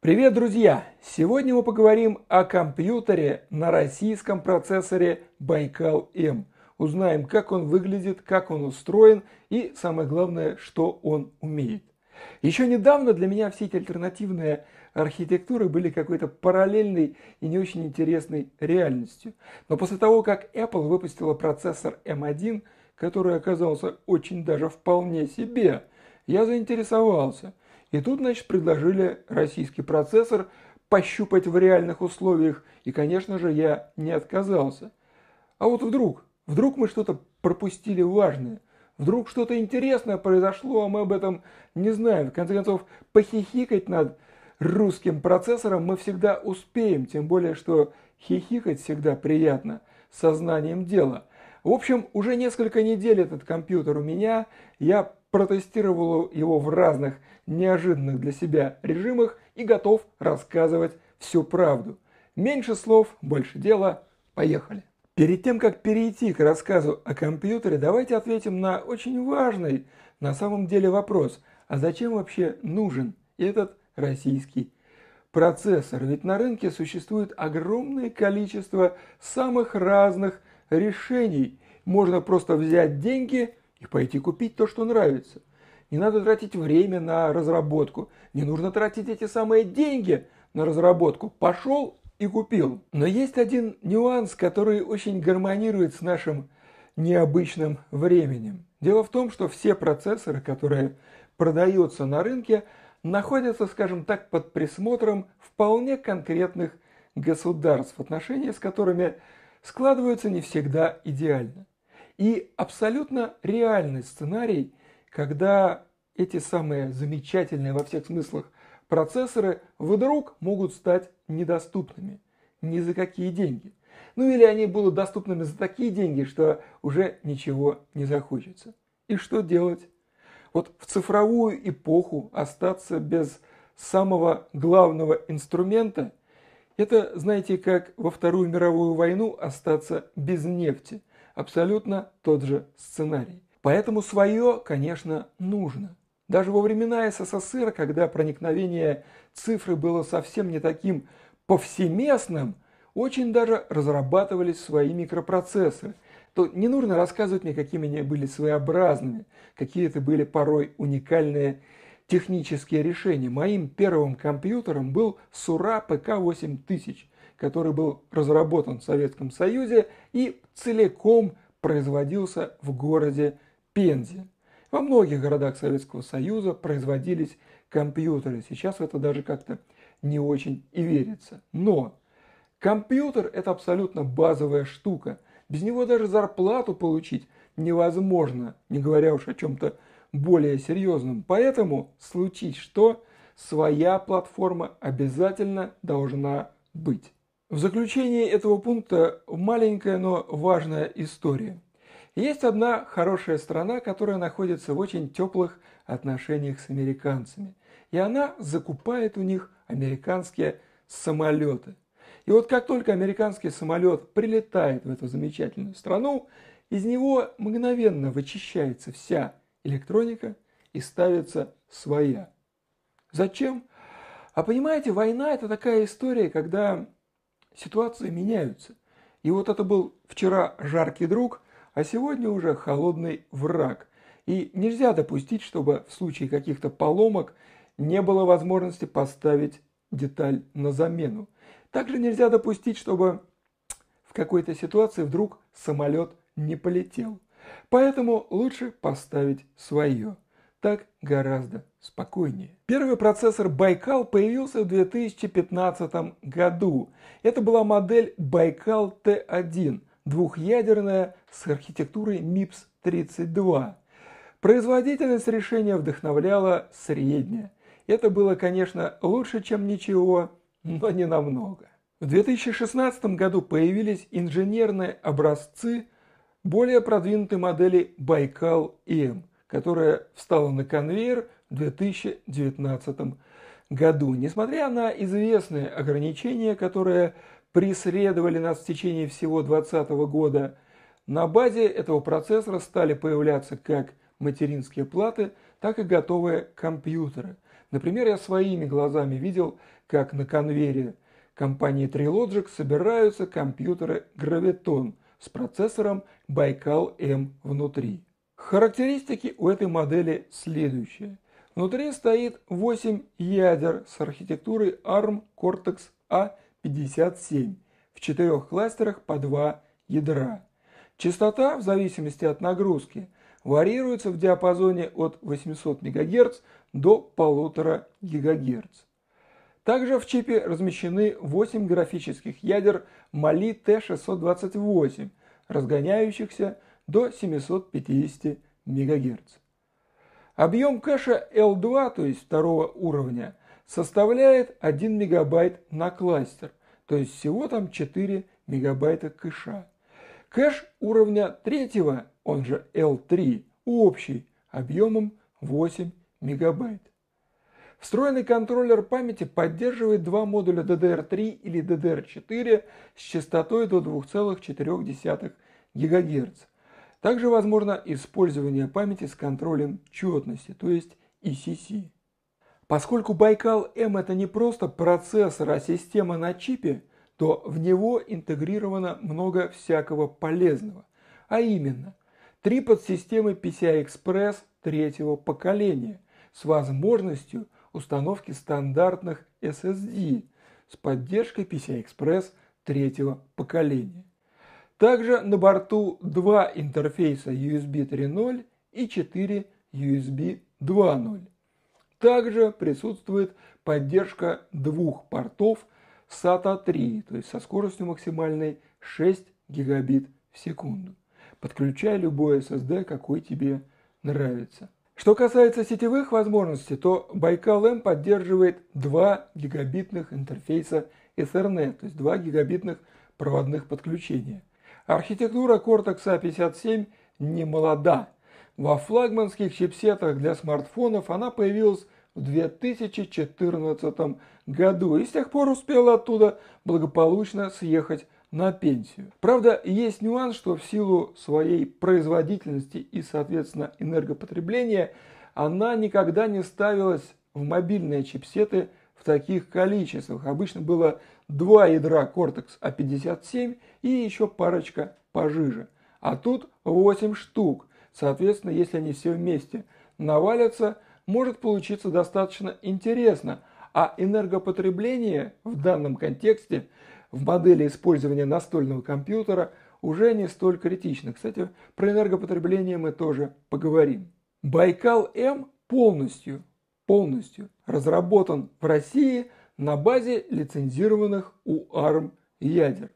Привет, друзья! Сегодня мы поговорим о компьютере на российском процессоре Байкал-М. Узнаем, как он выглядит, как он устроен и, самое главное, что он умеет. Еще недавно для меня все эти альтернативные архитектуры были какой-то параллельной и не очень интересной реальностью. Но после того, как Apple выпустила процессор M1, который оказался очень даже вполне себе, я заинтересовался – и тут, значит, предложили российский процессор пощупать в реальных условиях, и, конечно же, я не отказался. А вот вдруг, вдруг мы что-то пропустили важное, вдруг что-то интересное произошло, а мы об этом не знаем. В конце концов, похихикать над русским процессором мы всегда успеем, тем более, что хихикать всегда приятно, сознанием дела. В общем, уже несколько недель этот компьютер у меня, я протестировал его в разных неожиданных для себя режимах и готов рассказывать всю правду. Меньше слов, больше дела. Поехали. Перед тем, как перейти к рассказу о компьютере, давайте ответим на очень важный на самом деле вопрос. А зачем вообще нужен этот российский процессор? Ведь на рынке существует огромное количество самых разных решений. Можно просто взять деньги и пойти купить то, что нравится. Не надо тратить время на разработку. Не нужно тратить эти самые деньги на разработку. Пошел и купил. Но есть один нюанс, который очень гармонирует с нашим необычным временем. Дело в том, что все процессоры, которые продаются на рынке, находятся, скажем так, под присмотром вполне конкретных государств, отношения с которыми складываются не всегда идеально. И абсолютно реальный сценарий, когда эти самые замечательные во всех смыслах процессоры вдруг могут стать недоступными ни за какие деньги. Ну или они будут доступными за такие деньги, что уже ничего не захочется. И что делать? Вот в цифровую эпоху остаться без самого главного инструмента – это, знаете, как во Вторую мировую войну остаться без нефти. Абсолютно тот же сценарий. Поэтому свое, конечно, нужно. Даже во времена СССР, когда проникновение цифры было совсем не таким повсеместным, очень даже разрабатывались свои микропроцессоры. То не нужно рассказывать мне, какими они были своеобразными, какие это были порой уникальные технические решения. Моим первым компьютером был Сура ПК-8000, который был разработан в Советском Союзе и целиком производился в городе Пензе. Во многих городах Советского Союза производились компьютеры. Сейчас это даже как-то не очень и верится. Но компьютер – это абсолютно базовая штука. Без него даже зарплату получить невозможно, не говоря уж о чем-то более серьезном. Поэтому случить что, своя платформа обязательно должна быть. В заключение этого пункта маленькая, но важная история. Есть одна хорошая страна, которая находится в очень теплых отношениях с американцами. И она закупает у них американские самолеты. И вот как только американский самолет прилетает в эту замечательную страну, из него мгновенно вычищается вся электроника и ставится своя. Зачем? А понимаете, война это такая история, когда ситуации меняются. И вот это был вчера жаркий друг, а сегодня уже холодный враг. И нельзя допустить, чтобы в случае каких-то поломок не было возможности поставить деталь на замену. Также нельзя допустить, чтобы в какой-то ситуации вдруг самолет не полетел. Поэтому лучше поставить свое. Так гораздо спокойнее. Первый процессор Байкал появился в 2015 году. Это была модель Байкал Т1, двухъядерная с архитектурой MIPS 32. Производительность решения вдохновляла средняя. Это было, конечно, лучше, чем ничего, но не намного. В 2016 году появились инженерные образцы более продвинутой модели Байкал-М, которая встала на конвейер в 2019 году. Несмотря на известные ограничения, которые преследовали нас в течение всего 2020 года, на базе этого процессора стали появляться как материнские платы, так и готовые компьютеры. Например, я своими глазами видел, как на конвейере компании Trilogic собираются компьютеры Graviton с процессором Baikal M внутри. Характеристики у этой модели следующие. Внутри стоит 8 ядер с архитектурой ARM Cortex A57 в четырех кластерах по два ядра. Частота, в зависимости от нагрузки, варьируется в диапазоне от 800 МГц до 1,5 ГГц. Также в чипе размещены 8 графических ядер Mali T628, разгоняющихся до 750 МГц. Объем кэша L2, то есть второго уровня, составляет 1 МБ на кластер, то есть всего там 4 МБ кэша. Кэш уровня третьего, он же L3, общий, объемом 8 МБ. Встроенный контроллер памяти поддерживает два модуля DDR3 или DDR4 с частотой до 2,4 ГГц. Также возможно использование памяти с контролем четности, то есть ECC. Поскольку Байкал M это не просто процессор, а система на чипе, то в него интегрировано много всякого полезного. А именно, три подсистемы PCI-Express третьего поколения с возможностью установки стандартных SSD с поддержкой PCI-Express третьего поколения. Также на борту два интерфейса USB 3.0 и 4 USB 2.0. Также присутствует поддержка двух портов SATA 3, то есть со скоростью максимальной 6 гигабит в секунду. Подключай любой SSD, какой тебе нравится. Что касается сетевых возможностей, то M поддерживает 2 гигабитных интерфейса Ethernet, то есть 2 гигабитных проводных подключения. Архитектура Cortex A57 не молода. Во флагманских чипсетах для смартфонов она появилась в 2014 году и с тех пор успела оттуда благополучно съехать на пенсию. Правда, есть нюанс, что в силу своей производительности и, соответственно, энергопотребления, она никогда не ставилась в мобильные чипсеты в таких количествах. Обычно было два ядра Cortex A57 и еще парочка пожиже. А тут 8 штук. Соответственно, если они все вместе навалятся, может получиться достаточно интересно. А энергопотребление в данном контексте – в модели использования настольного компьютера уже не столь критично. Кстати, про энергопотребление мы тоже поговорим. Байкал М полностью, полностью разработан в России на базе лицензированных у ARM ядер.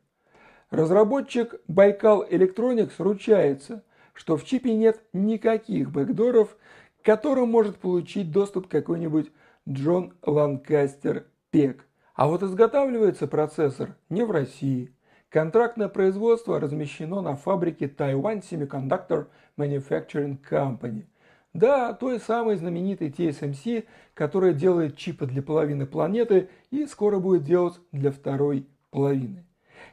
Разработчик Байкал Electronics ручается, что в чипе нет никаких бэкдоров, к которым может получить доступ какой-нибудь Джон Ланкастер Пек – а вот изготавливается процессор не в России. Контрактное производство размещено на фабрике Taiwan Semiconductor Manufacturing Company. Да, той самой знаменитой TSMC, которая делает чипы для половины планеты и скоро будет делать для второй половины.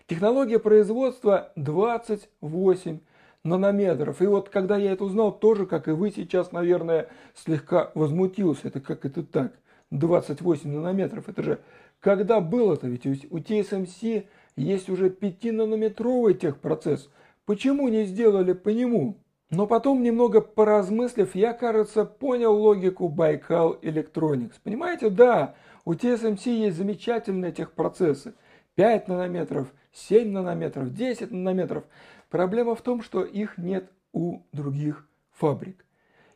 Технология производства 28 нанометров. И вот когда я это узнал, тоже, как и вы сейчас, наверное, слегка возмутился. Это как это так? 28 нанометров. Это же когда было-то? Ведь у TSMC есть уже 5-нанометровый техпроцесс. Почему не сделали по нему? Но потом, немного поразмыслив, я, кажется, понял логику Baikal Electronics. Понимаете, да, у TSMC есть замечательные техпроцессы. 5 нанометров, 7 нанометров, 10 нанометров. Проблема в том, что их нет у других фабрик.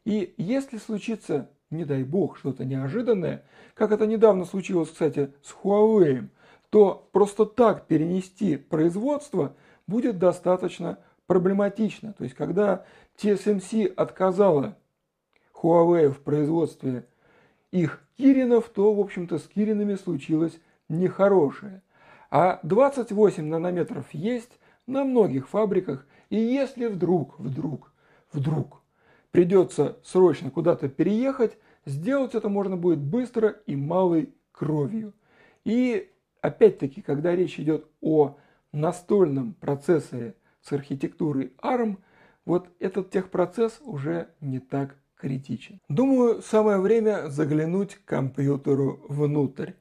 И если случится не дай бог, что-то неожиданное, как это недавно случилось, кстати, с Huawei, то просто так перенести производство будет достаточно проблематично. То есть, когда TSMC отказала Huawei в производстве их киринов, то, в общем-то, с киринами случилось нехорошее. А 28 нанометров есть на многих фабриках, и если вдруг, вдруг, вдруг придется срочно куда-то переехать, сделать это можно будет быстро и малой кровью. И опять-таки, когда речь идет о настольном процессоре с архитектурой ARM, вот этот техпроцесс уже не так критичен. Думаю, самое время заглянуть к компьютеру внутрь.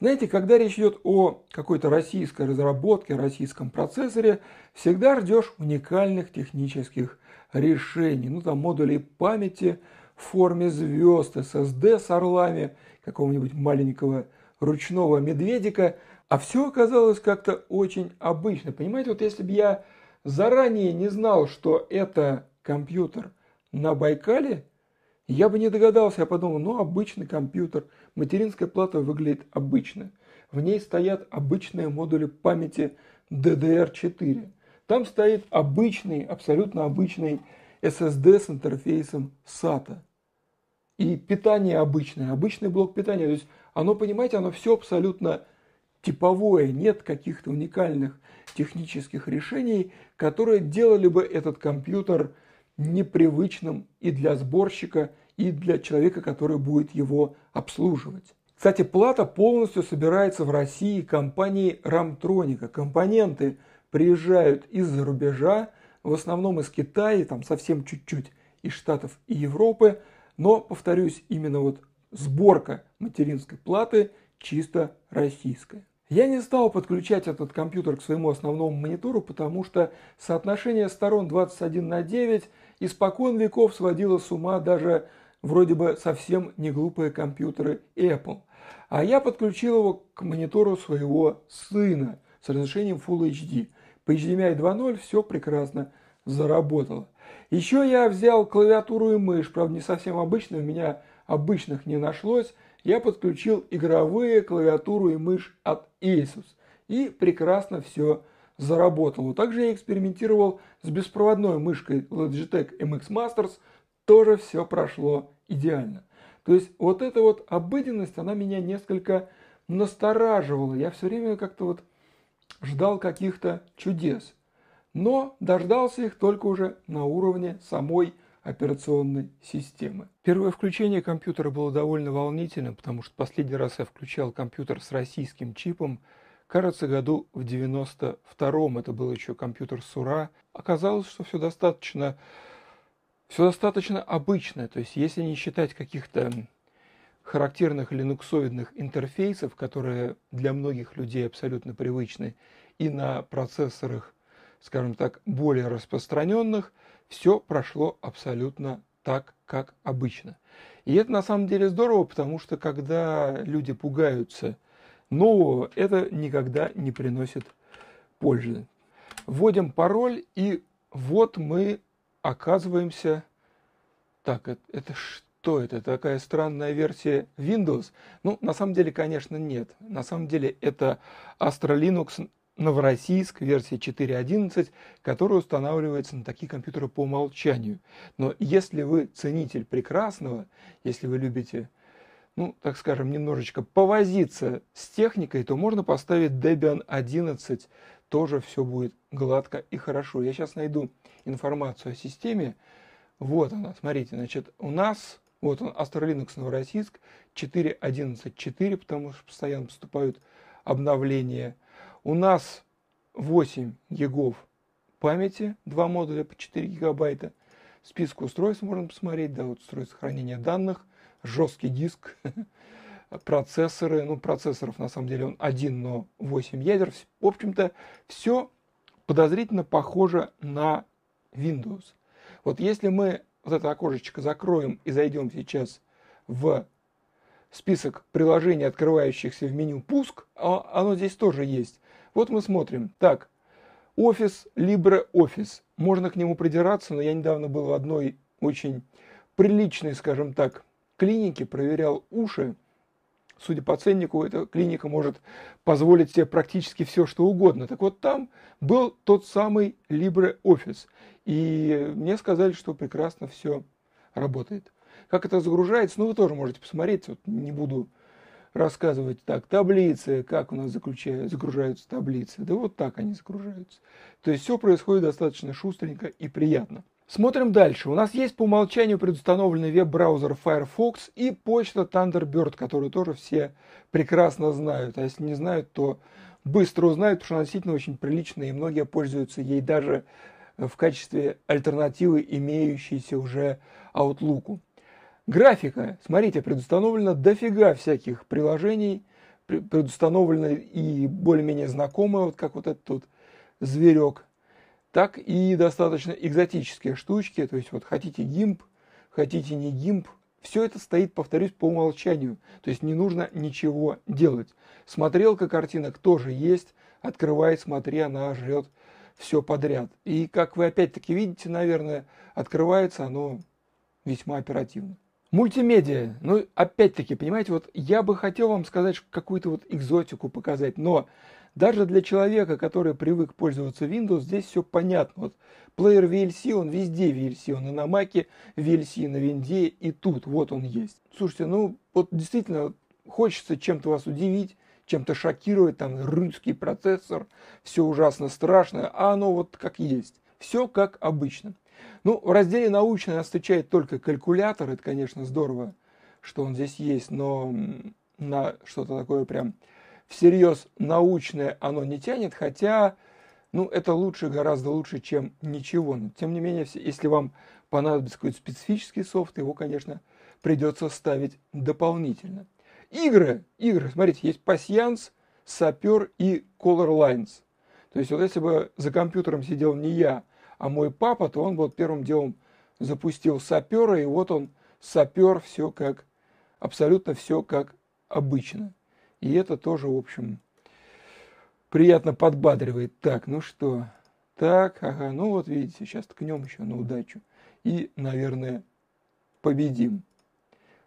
Знаете, когда речь идет о какой-то российской разработке, российском процессоре, всегда ждешь уникальных технических решений. Ну, там модулей памяти в форме звезд, SSD с орлами, какого-нибудь маленького ручного медведика. А все оказалось как-то очень обычно. Понимаете, вот если бы я заранее не знал, что это компьютер на Байкале, я бы не догадался, я подумал, ну обычный компьютер, материнская плата выглядит обычно. В ней стоят обычные модули памяти DDR4. Там стоит обычный, абсолютно обычный SSD с интерфейсом SATA. И питание обычное, обычный блок питания. То есть оно, понимаете, оно все абсолютно типовое, нет каких-то уникальных технических решений, которые делали бы этот компьютер непривычным и для сборщика, и для человека, который будет его обслуживать. Кстати, плата полностью собирается в России компанией Рамтроника. Компоненты приезжают из-за рубежа, в основном из Китая, там совсем чуть-чуть из Штатов и Европы, но, повторюсь, именно вот сборка материнской платы чисто российская. Я не стал подключать этот компьютер к своему основному монитору, потому что соотношение сторон 21 на 9 испокон веков сводило с ума даже вроде бы совсем не глупые компьютеры Apple. А я подключил его к монитору своего сына с разрешением Full HD. По HDMI 2.0 все прекрасно заработало. Еще я взял клавиатуру и мышь, правда не совсем обычную, у меня обычных не нашлось. Я подключил игровые клавиатуру и мышь от Asus. И прекрасно все заработало. Также я экспериментировал с беспроводной мышкой Logitech MX Masters – тоже все прошло идеально. То есть вот эта вот обыденность, она меня несколько настораживала. Я все время как-то вот ждал каких-то чудес. Но дождался их только уже на уровне самой операционной системы. Первое включение компьютера было довольно волнительным, потому что последний раз я включал компьютер с российским чипом, кажется, году в 92-м. Это был еще компьютер Сура. Оказалось, что все достаточно все достаточно обычное, то есть если не считать каких-то характерных линуксоидных интерфейсов, которые для многих людей абсолютно привычны, и на процессорах, скажем так, более распространенных, все прошло абсолютно так, как обычно. И это на самом деле здорово, потому что когда люди пугаются нового, это никогда не приносит пользы. Вводим пароль, и вот мы оказываемся... Так, это, это что это? Такая странная версия Windows? Ну, на самом деле, конечно, нет. На самом деле, это Astra Linux Новороссийск, версия 4.11, которая устанавливается на такие компьютеры по умолчанию. Но если вы ценитель прекрасного, если вы любите, ну, так скажем, немножечко повозиться с техникой, то можно поставить Debian 11, тоже все будет гладко и хорошо. Я сейчас найду информацию о системе. Вот она, смотрите, значит, у нас, вот он, Astra Linux Новороссийск 4.11.4, потому что постоянно поступают обновления. У нас 8 гигов памяти, два модуля по 4 гигабайта. Список устройств можно посмотреть, да, вот устройство хранения данных, жесткий диск, процессоры, ну, процессоров на самом деле он один, но 8 ядер. В общем-то, все подозрительно похоже на Windows. Вот если мы вот это окошечко закроем и зайдем сейчас в список приложений, открывающихся в меню «Пуск», а оно здесь тоже есть. Вот мы смотрим. Так, офис, LibreOffice. Можно к нему придираться, но я недавно был в одной очень приличной, скажем так, клинике, проверял уши судя по ценнику, эта клиника может позволить себе практически все, что угодно. Так вот там был тот самый LibreOffice. И мне сказали, что прекрасно все работает. Как это загружается, ну вы тоже можете посмотреть, вот не буду рассказывать так, таблицы, как у нас загружаются таблицы. Да вот так они загружаются. То есть все происходит достаточно шустренько и приятно. Смотрим дальше. У нас есть по умолчанию предустановленный веб-браузер Firefox и почта Thunderbird, которую тоже все прекрасно знают. А если не знают, то быстро узнают, потому что она действительно очень приличная, и многие пользуются ей даже в качестве альтернативы имеющейся уже Outlook. Графика. Смотрите, предустановлено дофига всяких приложений, предустановлено и более-менее знакомые, вот как вот этот тут зверек, так и достаточно экзотические штучки, то есть вот хотите гимп, хотите не гимп, все это стоит, повторюсь, по умолчанию. То есть не нужно ничего делать. Смотрелка картинок тоже есть. Открывай, смотри, она жрет все подряд. И как вы опять-таки видите, наверное, открывается оно весьма оперативно. Мультимедиа. Ну, опять-таки, понимаете, вот я бы хотел вам сказать какую-то вот экзотику показать, но даже для человека, который привык пользоваться Windows, здесь все понятно. Вот плеер VLC, он везде VLC, он и на Mac VLC, на Винде, и тут, вот он есть. Слушайте, ну вот действительно хочется чем-то вас удивить, чем-то шокировать, там русский процессор, все ужасно страшно, а оно вот как есть. Все как обычно. Ну, в разделе научный нас встречает только калькулятор. Это, конечно, здорово, что он здесь есть, но на что-то такое прям всерьез научное оно не тянет, хотя, ну, это лучше, гораздо лучше, чем ничего. Но, тем не менее, если вам понадобится какой-то специфический софт, его, конечно, придется ставить дополнительно. Игры, игры, смотрите, есть пассианс, сапер и color lines. То есть вот если бы за компьютером сидел не я, а мой папа, то он вот первым делом запустил сапера, и вот он сапер все как, абсолютно все как обычно. И это тоже, в общем, приятно подбадривает. Так, ну что, так, ага, ну вот видите, сейчас ткнем еще на удачу. И, наверное, победим.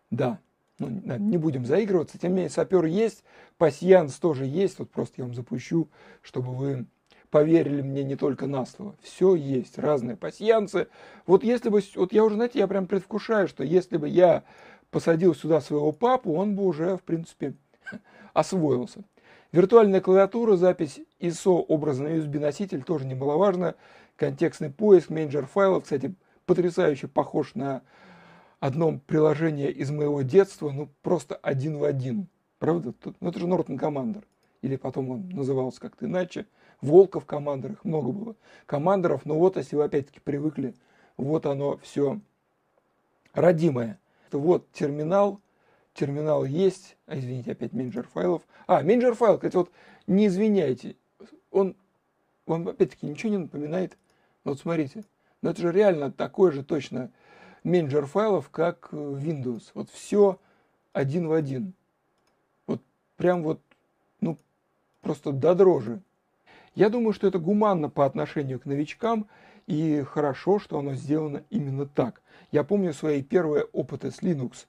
Да, ну, не будем заигрываться. Тем не менее, сапер есть, пасьянс тоже есть. Вот просто я вам запущу, чтобы вы поверили мне не только на слово. Все есть, разные пассианцы. Вот если бы, вот я уже, знаете, я прям предвкушаю, что если бы я посадил сюда своего папу, он бы уже, в принципе, освоился. Виртуальная клавиатура, запись ISO образа на USB-носитель тоже немаловажно. Контекстный поиск, менеджер файлов, кстати, потрясающе похож на одном приложении из моего детства, ну просто один в один. Правда? Ну это же Norton Commander. Или потом он назывался как-то иначе. Волков командерах, много было командеров, но вот если вы опять-таки привыкли, вот оно все родимое. Вот терминал, терминал есть, а, извините, опять менеджер файлов. А, менеджер файл, кстати, вот не извиняйте, он вам опять-таки ничего не напоминает. Вот смотрите, но это же реально такой же точно менеджер файлов, как Windows. Вот все один в один. Вот прям вот, ну, просто до дрожи. Я думаю, что это гуманно по отношению к новичкам, и хорошо, что оно сделано именно так. Я помню свои первые опыты с Linux,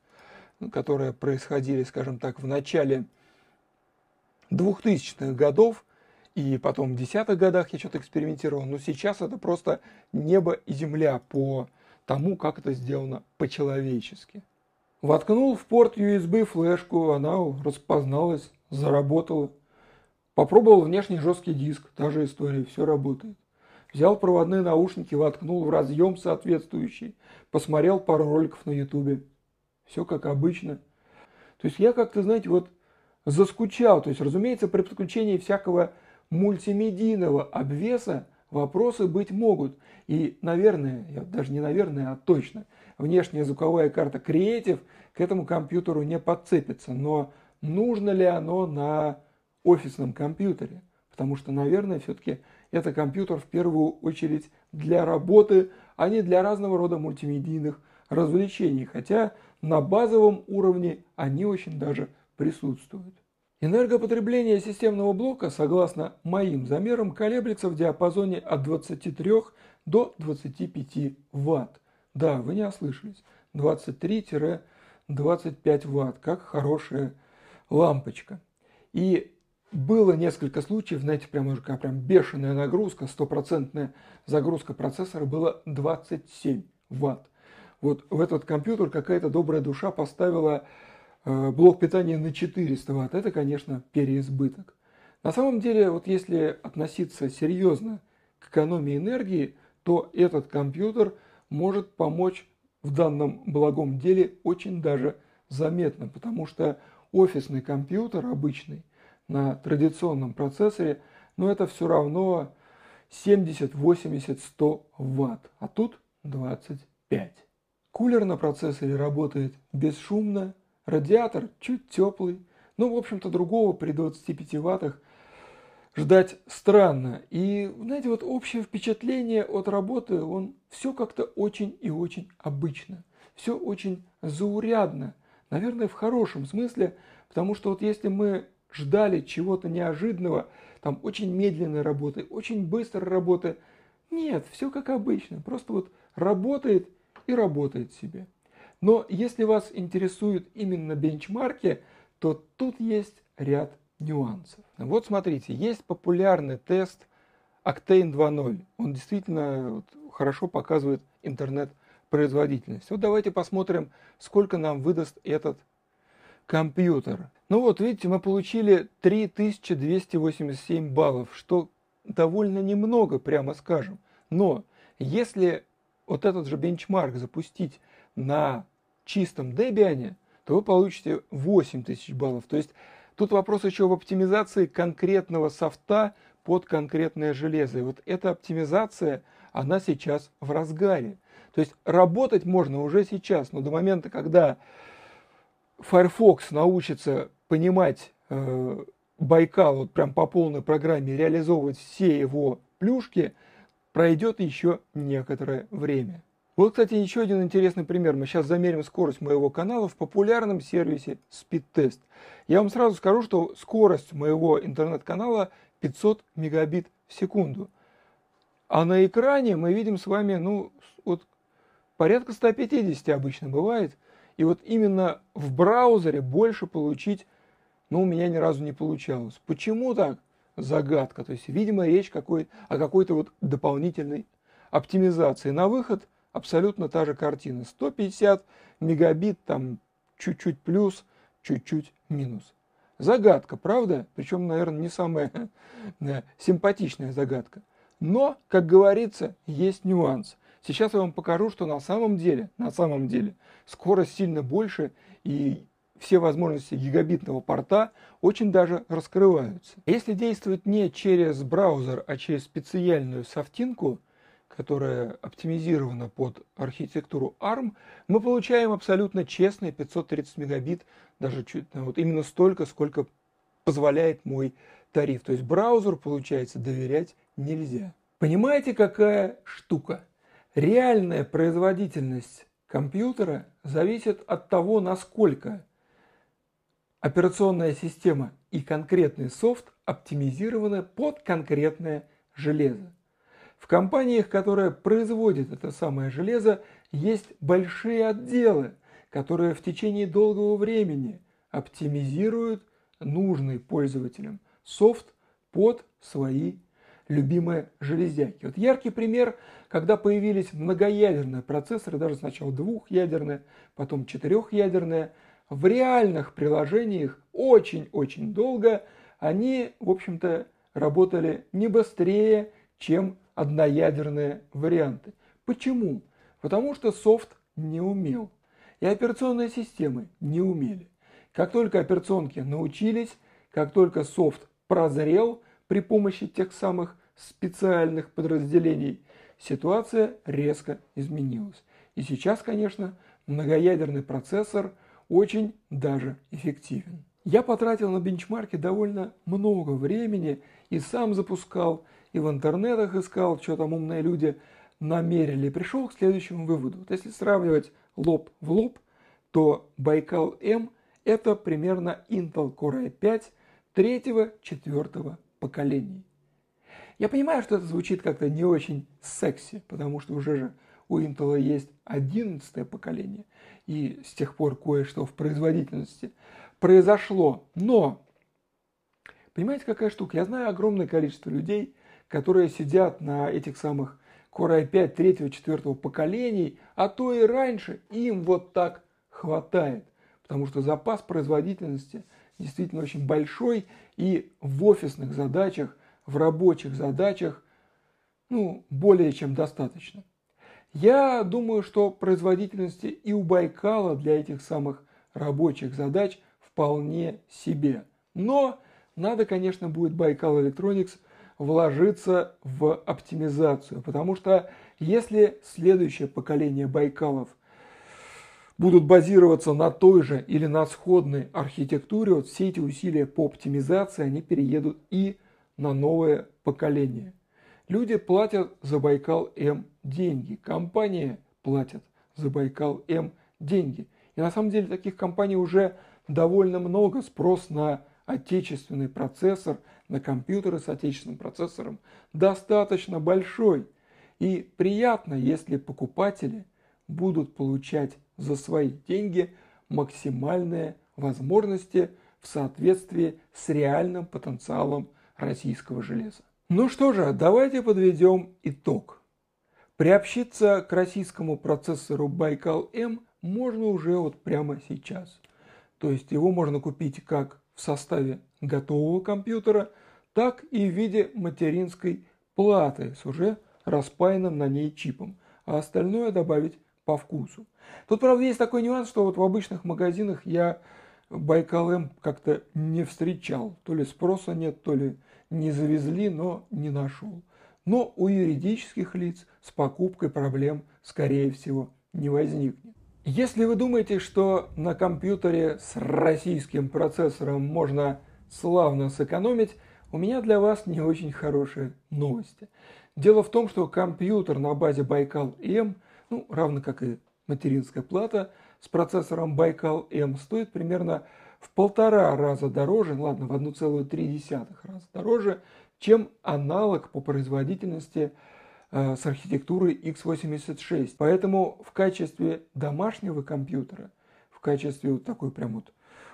которые происходили, скажем так, в начале 2000-х годов, и потом в десятых годах я что-то экспериментировал, но сейчас это просто небо и земля по тому, как это сделано по-человечески. Воткнул в порт USB флешку, она распозналась, заработала. Попробовал внешний жесткий диск, та же история, все работает. Взял проводные наушники, воткнул в разъем соответствующий, посмотрел пару роликов на ютубе. Все как обычно. То есть я как-то, знаете, вот заскучал. То есть, разумеется, при подключении всякого мультимедийного обвеса вопросы быть могут. И, наверное, я даже не наверное, а точно, внешняя звуковая карта Creative к этому компьютеру не подцепится. Но нужно ли оно на офисном компьютере, потому что, наверное, все-таки это компьютер в первую очередь для работы, а не для разного рода мультимедийных развлечений, хотя на базовом уровне они очень даже присутствуют. Энергопотребление системного блока, согласно моим замерам, колеблется в диапазоне от 23 до 25 Вт. Да, вы не ослышались. 23-25 Вт, как хорошая лампочка. И было несколько случаев, знаете, прям уже какая прям бешеная нагрузка, стопроцентная загрузка процессора была 27 ватт. Вот в этот компьютер какая-то добрая душа поставила э, блок питания на 400 ватт. Это, конечно, переизбыток. На самом деле, вот если относиться серьезно к экономии энергии, то этот компьютер может помочь в данном благом деле очень даже заметно, потому что офисный компьютер обычный на традиционном процессоре, но это все равно 70, 80, 100 ватт, а тут 25. Кулер на процессоре работает бесшумно, радиатор чуть теплый, ну, в общем-то, другого при 25 ваттах ждать странно. И, знаете, вот общее впечатление от работы, он все как-то очень и очень обычно. Все очень заурядно. Наверное, в хорошем смысле, потому что вот если мы ждали чего-то неожиданного, там очень медленной работы, очень быстрой работы, нет, все как обычно. Просто вот работает и работает себе. Но если вас интересуют именно бенчмарки, то тут есть ряд нюансов. Вот смотрите, есть популярный тест Octane 2.0. Он действительно хорошо показывает интернет-производительность. Вот давайте посмотрим, сколько нам выдаст этот компьютер. Ну вот, видите, мы получили 3287 баллов, что довольно немного, прямо скажем. Но если вот этот же бенчмарк запустить на чистом Debian, то вы получите 8000 баллов. То есть тут вопрос еще в оптимизации конкретного софта под конкретное железо. И вот эта оптимизация, она сейчас в разгаре. То есть работать можно уже сейчас, но до момента, когда Firefox научится понимать э, Байкал вот прям по полной программе, реализовывать все его плюшки, пройдет еще некоторое время. Вот, кстати, еще один интересный пример. Мы сейчас замерим скорость моего канала в популярном сервисе SpeedTest. Я вам сразу скажу, что скорость моего интернет-канала 500 мегабит в секунду. А на экране мы видим с вами, ну, вот порядка 150 обычно бывает. И вот именно в браузере больше получить, ну, у меня ни разу не получалось. Почему так? Загадка. То есть, видимо, речь какой, о какой-то вот дополнительной оптимизации. На выход абсолютно та же картина. 150 мегабит, там чуть-чуть плюс, чуть-чуть минус. Загадка, правда? Причем, наверное, не самая симпатичная загадка. Но, как говорится, есть нюанс. Сейчас я вам покажу, что на самом деле, на самом деле, скорость сильно больше и все возможности гигабитного порта очень даже раскрываются. Если действовать не через браузер, а через специальную софтинку – которая оптимизирована под архитектуру ARM, мы получаем абсолютно честные 530 мегабит, даже чуть, вот именно столько, сколько позволяет мой тариф. То есть браузеру, получается, доверять нельзя. Понимаете, какая штука? Реальная производительность компьютера зависит от того, насколько операционная система и конкретный софт оптимизированы под конкретное железо. В компаниях, которые производят это самое железо, есть большие отделы, которые в течение долгого времени оптимизируют нужный пользователям софт под свои любимые железяки. Вот яркий пример, когда появились многоядерные процессоры, даже сначала двухъядерные, потом четырехъядерные, в реальных приложениях очень-очень долго они, в общем-то, работали не быстрее, чем одноядерные варианты. Почему? Потому что софт не умел. И операционные системы не умели. Как только операционки научились, как только софт прозрел при помощи тех самых специальных подразделений, ситуация резко изменилась. И сейчас, конечно, многоядерный процессор очень даже эффективен. Я потратил на бенчмарке довольно много времени и сам запускал, и в интернетах искал, что там умные люди намерили, пришел к следующему выводу. Вот если сравнивать лоб в лоб, то Байкал М это примерно Intel Core i5 третьего-четвертого поколений. Я понимаю, что это звучит как-то не очень секси, потому что уже же у Intel есть одиннадцатое поколение, и с тех пор кое-что в производительности произошло. Но, понимаете, какая штука? Я знаю огромное количество людей, которые сидят на этих самых Core i5 третьего, четвертого поколений, а то и раньше, им вот так хватает. Потому что запас производительности действительно очень большой и в офисных задачах, в рабочих задачах, ну, более чем достаточно. Я думаю, что производительности и у Байкала для этих самых рабочих задач вполне себе. Но надо, конечно, будет Байкал Electronics – вложиться в оптимизацию. Потому что если следующее поколение Байкалов будут базироваться на той же или на сходной архитектуре, вот все эти усилия по оптимизации, они переедут и на новое поколение. Люди платят за Байкал-М деньги, компании платят за Байкал-М деньги. И на самом деле таких компаний уже довольно много. Спрос на отечественный процессор, на компьютеры с отечественным процессором достаточно большой. И приятно, если покупатели будут получать за свои деньги максимальные возможности в соответствии с реальным потенциалом российского железа. Ну что же, давайте подведем итог. Приобщиться к российскому процессору Байкал-М можно уже вот прямо сейчас. То есть его можно купить как в составе готового компьютера, так и в виде материнской платы с уже распаянным на ней чипом, а остальное добавить по вкусу. Тут, правда, есть такой нюанс, что вот в обычных магазинах я Байкал М как-то не встречал. То ли спроса нет, то ли не завезли, но не нашел. Но у юридических лиц с покупкой проблем, скорее всего, не возникнет. Если вы думаете, что на компьютере с российским процессором можно славно сэкономить, у меня для вас не очень хорошие новости. Дело в том, что компьютер на базе Байкал-М, ну, равно как и материнская плата, с процессором Байкал-М стоит примерно в полтора раза дороже, ладно, в 1,3 раза дороже, чем аналог по производительности э, с архитектурой x86. Поэтому в качестве домашнего компьютера, в качестве вот такой прям вот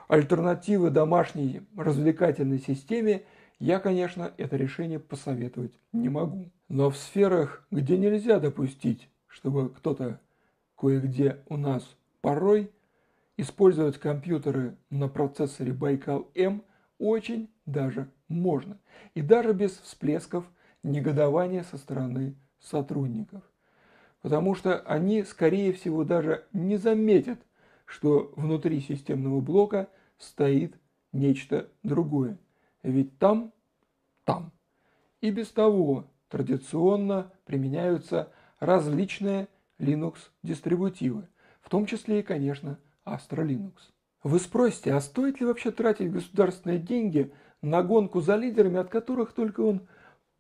альтернативы домашней развлекательной системе, я, конечно, это решение посоветовать не могу. Но в сферах, где нельзя допустить, чтобы кто-то кое-где у нас порой использовать компьютеры на процессоре Байкал-М очень даже можно. И даже без всплесков негодования со стороны сотрудников. Потому что они, скорее всего, даже не заметят, что внутри системного блока стоит нечто другое. Ведь там, там и без того традиционно применяются различные Linux-дистрибутивы, в том числе и, конечно, Astra Linux. Вы спросите, а стоит ли вообще тратить государственные деньги на гонку за лидерами, от которых только он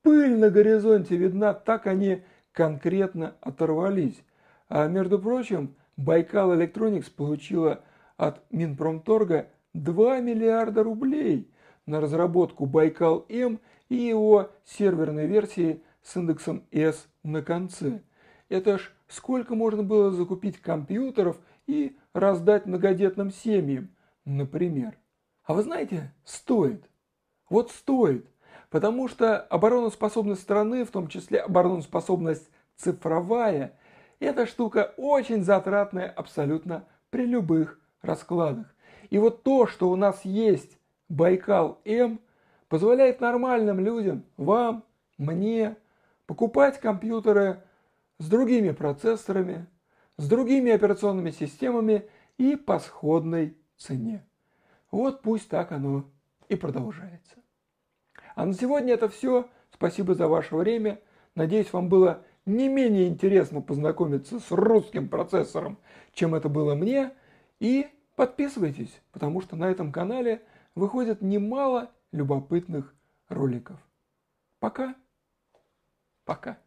пыль на горизонте видна, так они конкретно оторвались. А между прочим, Байкал Electronics получила от Минпромторга 2 миллиарда рублей на разработку Байкал-М и его серверной версии с индексом S на конце. Это ж сколько можно было закупить компьютеров и раздать многодетным семьям, например. А вы знаете, стоит. Вот стоит. Потому что обороноспособность страны, в том числе обороноспособность цифровая, эта штука очень затратная абсолютно при любых раскладах. И вот то, что у нас есть Байкал-М, позволяет нормальным людям, вам, мне, покупать компьютеры с другими процессорами, с другими операционными системами и по сходной цене. Вот пусть так оно и продолжается. А на сегодня это все. Спасибо за ваше время. Надеюсь, вам было не менее интересно познакомиться с русским процессором, чем это было мне. И подписывайтесь, потому что на этом канале выходит немало любопытных роликов. Пока. Пока.